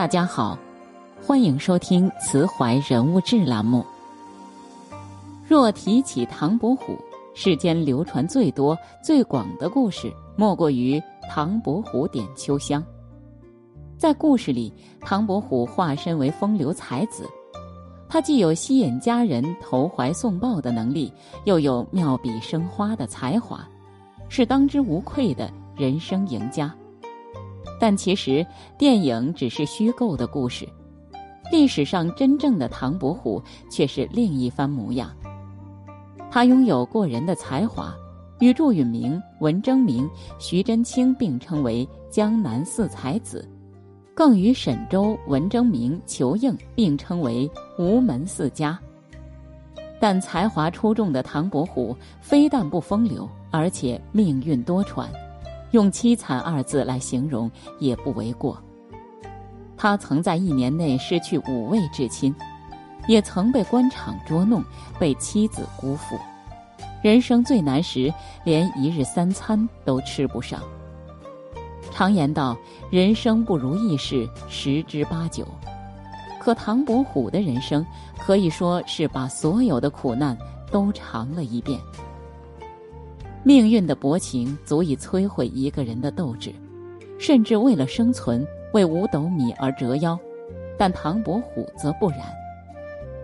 大家好，欢迎收听慈怀人物志栏目。若提起唐伯虎，世间流传最多、最广的故事，莫过于唐伯虎点秋香。在故事里，唐伯虎化身为风流才子，他既有吸引佳人投怀送抱的能力，又有妙笔生花的才华，是当之无愧的人生赢家。但其实，电影只是虚构的故事，历史上真正的唐伯虎却是另一番模样。他拥有过人的才华，与祝允明、文征明、徐祯卿并称为江南四才子，更与沈周、文征明、裘应并称为吴门四家。但才华出众的唐伯虎，非但不风流，而且命运多舛。用凄惨二字来形容也不为过。他曾在一年内失去五位至亲，也曾被官场捉弄，被妻子辜负，人生最难时，连一日三餐都吃不上。常言道：“人生不如意事十之八九。”可唐伯虎的人生可以说是把所有的苦难都尝了一遍。命运的薄情足以摧毁一个人的斗志，甚至为了生存，为五斗米而折腰。但唐伯虎则不然，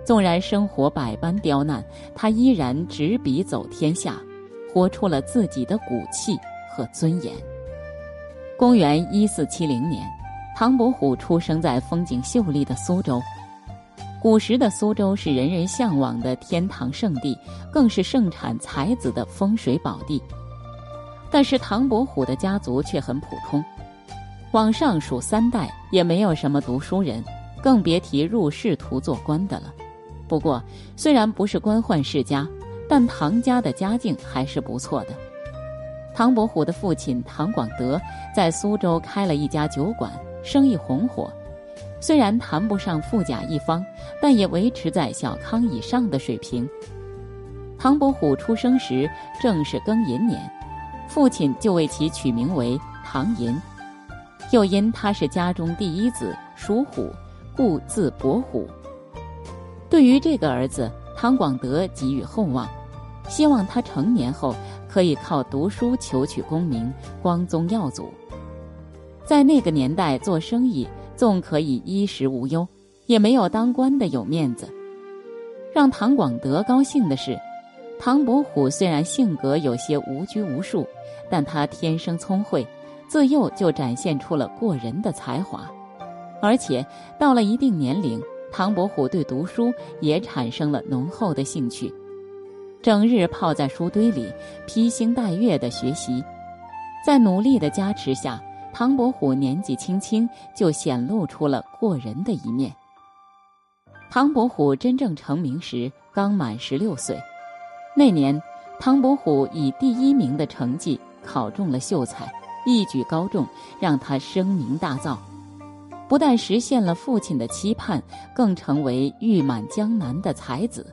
纵然生活百般刁难，他依然执笔走天下，活出了自己的骨气和尊严。公元一四七零年，唐伯虎出生在风景秀丽的苏州。古时的苏州是人人向往的天堂圣地，更是盛产才子的风水宝地。但是唐伯虎的家族却很普通，往上数三代也没有什么读书人，更别提入仕途做官的了。不过，虽然不是官宦世家，但唐家的家境还是不错的。唐伯虎的父亲唐广德在苏州开了一家酒馆，生意红火。虽然谈不上富甲一方，但也维持在小康以上的水平。唐伯虎出生时正是庚寅年，父亲就为其取名为唐寅。又因他是家中第一子，属虎，故字伯虎。对于这个儿子，唐广德给予厚望，希望他成年后可以靠读书求取功名，光宗耀祖。在那个年代做生意。纵可以衣食无忧，也没有当官的有面子。让唐广德高兴的是，唐伯虎虽然性格有些无拘无束，但他天生聪慧，自幼就展现出了过人的才华。而且到了一定年龄，唐伯虎对读书也产生了浓厚的兴趣，整日泡在书堆里，披星戴月的学习，在努力的加持下。唐伯虎年纪轻轻就显露出了过人的一面。唐伯虎真正成名时刚满十六岁，那年，唐伯虎以第一名的成绩考中了秀才，一举高中，让他声名大噪。不但实现了父亲的期盼，更成为誉满江南的才子。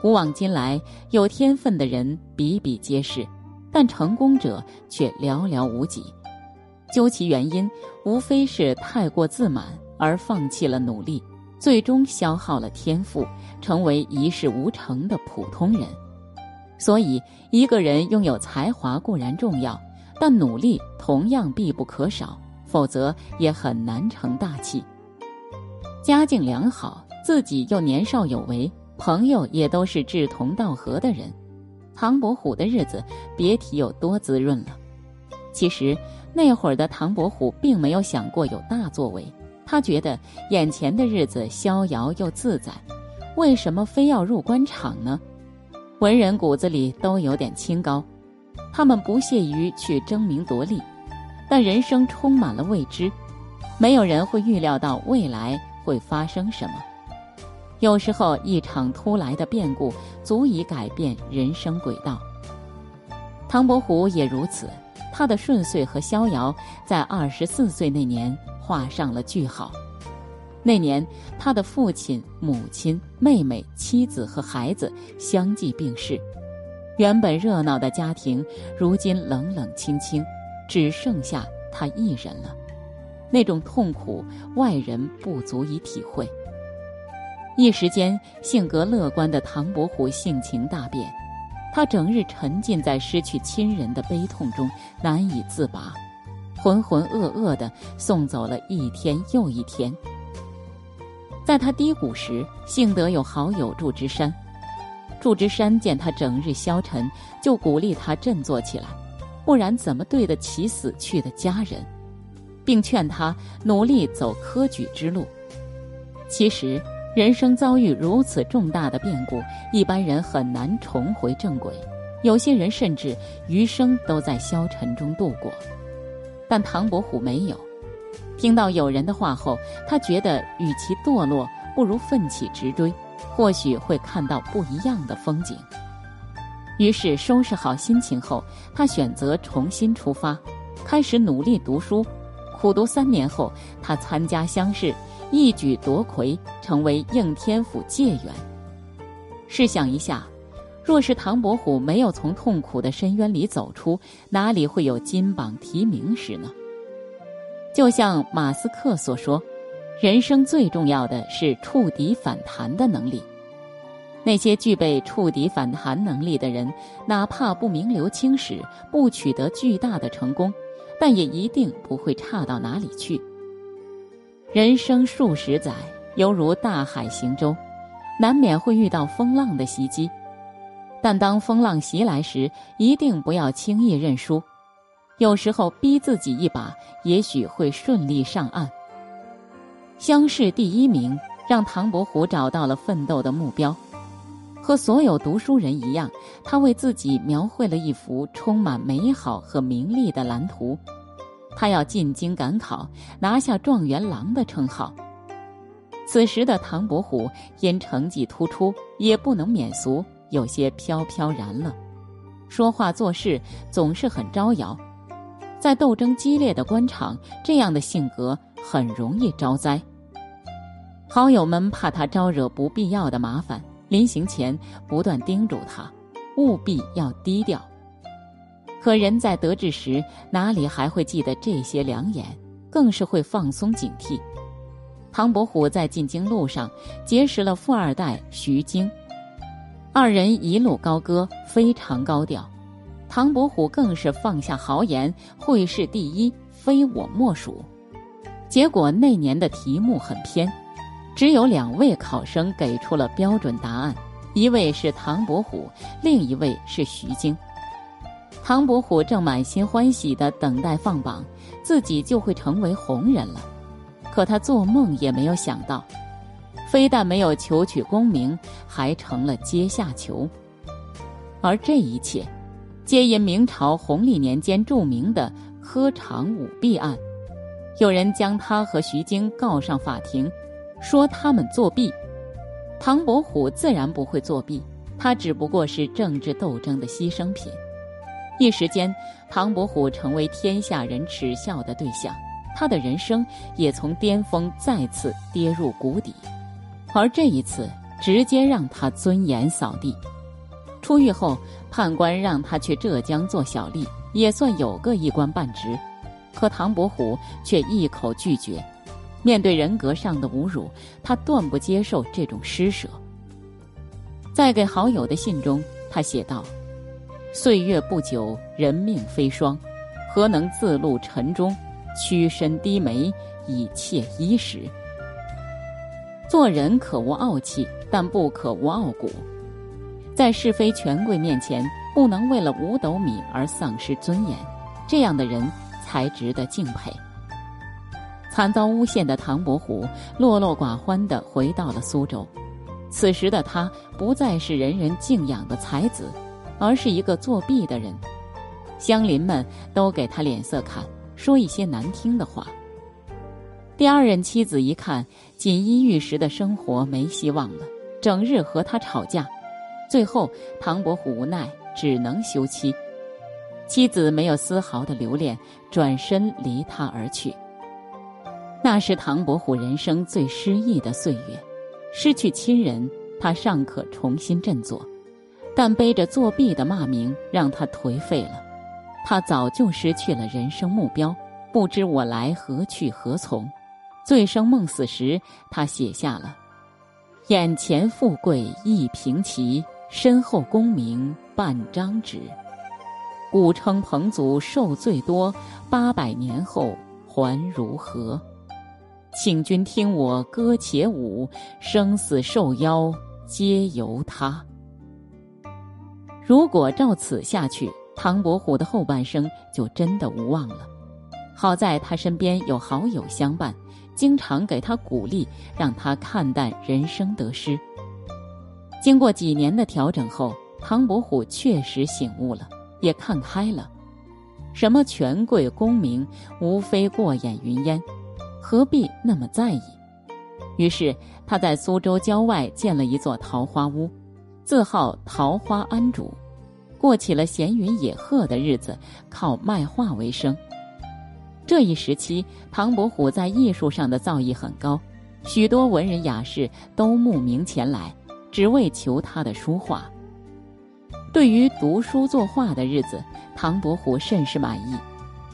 古往今来，有天分的人比比皆是，但成功者却寥寥无几。究其原因，无非是太过自满而放弃了努力，最终消耗了天赋，成为一事无成的普通人。所以，一个人拥有才华固然重要，但努力同样必不可少，否则也很难成大器。家境良好，自己又年少有为，朋友也都是志同道合的人，唐伯虎的日子别提有多滋润了。其实。那会儿的唐伯虎并没有想过有大作为，他觉得眼前的日子逍遥又自在，为什么非要入官场呢？文人骨子里都有点清高，他们不屑于去争名夺利，但人生充满了未知，没有人会预料到未来会发生什么。有时候一场突来的变故足以改变人生轨道。唐伯虎也如此。他的顺遂和逍遥，在二十四岁那年画上了句号。那年，他的父亲、母亲、妹妹、妻子和孩子相继病逝，原本热闹的家庭，如今冷冷清清，只剩下他一人了。那种痛苦外人不足以体会。一时间，性格乐观的唐伯虎性情大变，他整日沉浸在失去亲人的悲痛中，难以自拔，浑浑噩噩的送走了一天又一天。在他低谷时，幸得有好友祝枝山。祝枝山见他整日消沉，就鼓励他振作起来，不然怎么对得起死去的家人，并劝他努力走科举之路。其实。人生遭遇如此重大的变故，一般人很难重回正轨，有些人甚至余生都在消沉中度过。但唐伯虎没有，听到友人的话后，他觉得与其堕落，不如奋起直追，或许会看到不一样的风景。于是收拾好心情后，他选择重新出发，开始努力读书。苦读三年后，他参加乡试。一举夺魁，成为应天府解元。试想一下，若是唐伯虎没有从痛苦的深渊里走出，哪里会有金榜题名时呢？就像马斯克所说：“人生最重要的是触底反弹的能力。”那些具备触底反弹能力的人，哪怕不名留青史，不取得巨大的成功，但也一定不会差到哪里去。人生数十载，犹如大海行舟，难免会遇到风浪的袭击。但当风浪袭来时，一定不要轻易认输。有时候逼自己一把，也许会顺利上岸。乡试第一名，让唐伯虎找到了奋斗的目标。和所有读书人一样，他为自己描绘了一幅充满美好和名利的蓝图。他要进京赶考，拿下状元郎的称号。此时的唐伯虎因成绩突出，也不能免俗，有些飘飘然了。说话做事总是很招摇，在斗争激烈的官场，这样的性格很容易招灾。好友们怕他招惹不必要的麻烦，临行前不断叮嘱他，务必要低调。可人在得志时，哪里还会记得这些良言？更是会放松警惕。唐伯虎在进京路上结识了富二代徐经，二人一路高歌，非常高调。唐伯虎更是放下豪言，会试第一，非我莫属。结果那年的题目很偏，只有两位考生给出了标准答案，一位是唐伯虎，另一位是徐经。唐伯虎正满心欢喜的等待放榜，自己就会成为红人了。可他做梦也没有想到，非但没有求取功名，还成了阶下囚。而这一切，皆因明朝弘历年间著名的科场舞弊案。有人将他和徐经告上法庭，说他们作弊。唐伯虎自然不会作弊，他只不过是政治斗争的牺牲品。一时间，唐伯虎成为天下人耻笑的对象，他的人生也从巅峰再次跌入谷底，而这一次直接让他尊严扫地。出狱后，判官让他去浙江做小吏，也算有个一官半职，可唐伯虎却一口拒绝。面对人格上的侮辱，他断不接受这种施舍。在给好友的信中，他写道。岁月不久，人命飞霜，何能自露尘中，屈身低眉以窃衣食？做人可无傲气，但不可无傲骨。在是非权贵面前，不能为了五斗米而丧失尊严，这样的人才值得敬佩。惨遭诬陷的唐伯虎，落落寡欢地回到了苏州。此时的他，不再是人人敬仰的才子。而是一个作弊的人，乡邻们都给他脸色看，说一些难听的话。第二任妻子一看锦衣玉食的生活没希望了，整日和他吵架，最后唐伯虎无奈只能休妻。妻子没有丝毫的留恋，转身离他而去。那是唐伯虎人生最失意的岁月，失去亲人，他尚可重新振作。但背着作弊的骂名，让他颓废了。他早就失去了人生目标，不知我来何去何从。醉生梦死时，他写下了：“眼前富贵一平齐，身后功名半张纸。古称彭祖寿最多，八百年后还如何？请君听我歌且舞，生死受邀皆由他。”如果照此下去，唐伯虎的后半生就真的无望了。好在他身边有好友相伴，经常给他鼓励，让他看淡人生得失。经过几年的调整后，唐伯虎确实醒悟了，也看开了。什么权贵功名，无非过眼云烟，何必那么在意？于是他在苏州郊外建了一座桃花坞。自号桃花庵主，过起了闲云野鹤的日子，靠卖画为生。这一时期，唐伯虎在艺术上的造诣很高，许多文人雅士都慕名前来，只为求他的书画。对于读书作画的日子，唐伯虎甚是满意。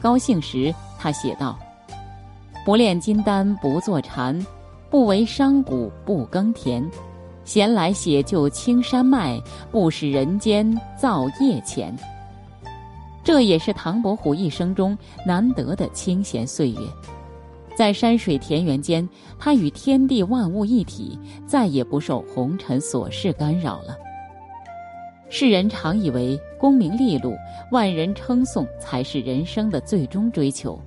高兴时，他写道：“不炼金丹不坐禅，不为商贾不耕田。”闲来写就青山脉，不使人间造业钱。这也是唐伯虎一生中难得的清闲岁月，在山水田园间，他与天地万物一体，再也不受红尘琐事干扰了。世人常以为功名利禄、万人称颂才是人生的最终追求，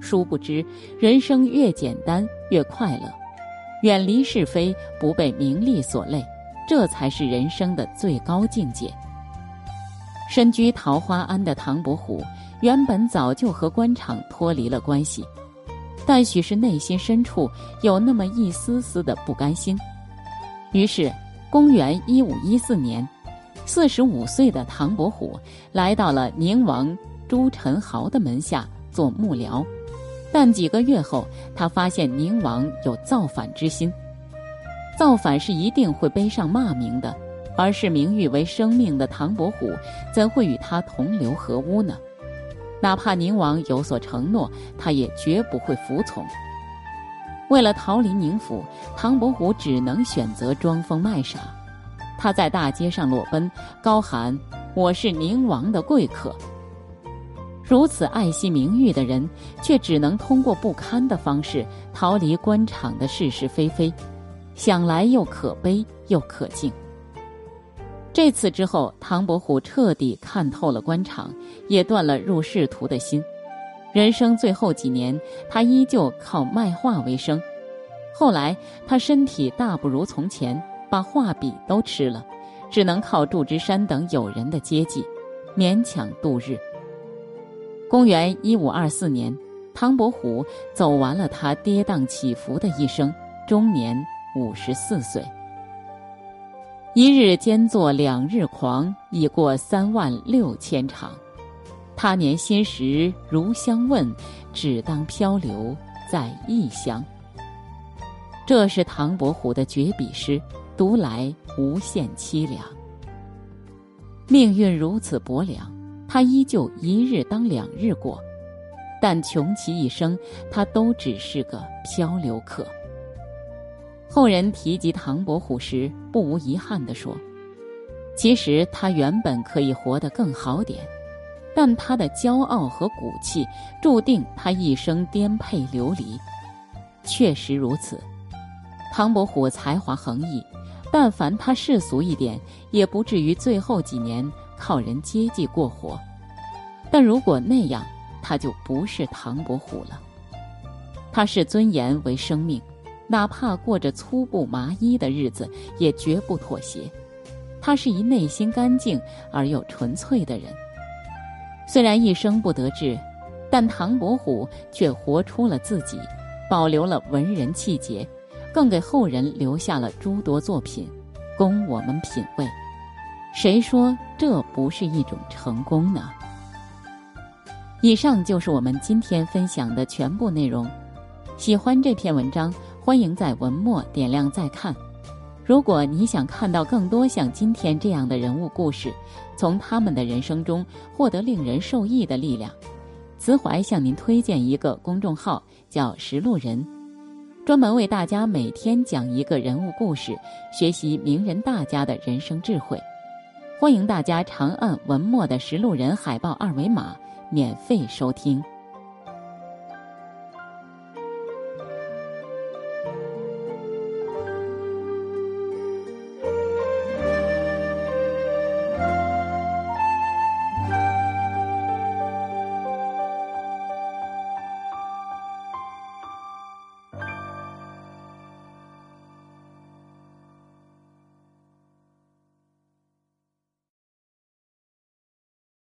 殊不知，人生越简单越快乐。远离是非，不被名利所累，这才是人生的最高境界。身居桃花庵的唐伯虎，原本早就和官场脱离了关系，但许是内心深处有那么一丝丝的不甘心。于是，公元一五一四年，四十五岁的唐伯虎来到了宁王朱宸濠的门下做幕僚。但几个月后，他发现宁王有造反之心。造反是一定会背上骂名的，而视名誉为生命的唐伯虎，怎会与他同流合污呢？哪怕宁王有所承诺，他也绝不会服从。为了逃离宁府，唐伯虎只能选择装疯卖傻。他在大街上裸奔，高喊：“我是宁王的贵客。”如此爱惜名誉的人，却只能通过不堪的方式逃离官场的是是非非，想来又可悲又可敬。这次之后，唐伯虎彻底看透了官场，也断了入仕途的心。人生最后几年，他依旧靠卖画为生。后来，他身体大不如从前，把画笔都吃了，只能靠祝枝山等友人的接济，勉强度日。公元一五二四年，唐伯虎走完了他跌宕起伏的一生，终年五十四岁。一日兼作两日狂，已过三万六千场。他年新时如相问，只当漂流在异乡。这是唐伯虎的绝笔诗，读来无限凄凉。命运如此薄凉。他依旧一日当两日过，但穷其一生，他都只是个漂流客。后人提及唐伯虎时，不无遗憾地说：“其实他原本可以活得更好点，但他的骄傲和骨气，注定他一生颠沛流离。”确实如此，唐伯虎才华横溢，但凡他世俗一点，也不至于最后几年。靠人接济过活，但如果那样，他就不是唐伯虎了。他视尊严为生命，哪怕过着粗布麻衣的日子，也绝不妥协。他是一内心干净而又纯粹的人。虽然一生不得志，但唐伯虎却活出了自己，保留了文人气节，更给后人留下了诸多作品，供我们品味。谁说这不是一种成功呢？以上就是我们今天分享的全部内容。喜欢这篇文章，欢迎在文末点亮再看。如果你想看到更多像今天这样的人物故事，从他们的人生中获得令人受益的力量，慈怀向您推荐一个公众号，叫“识路人”，专门为大家每天讲一个人物故事，学习名人大家的人生智慧。欢迎大家长按文末的“识路人”海报二维码，免费收听。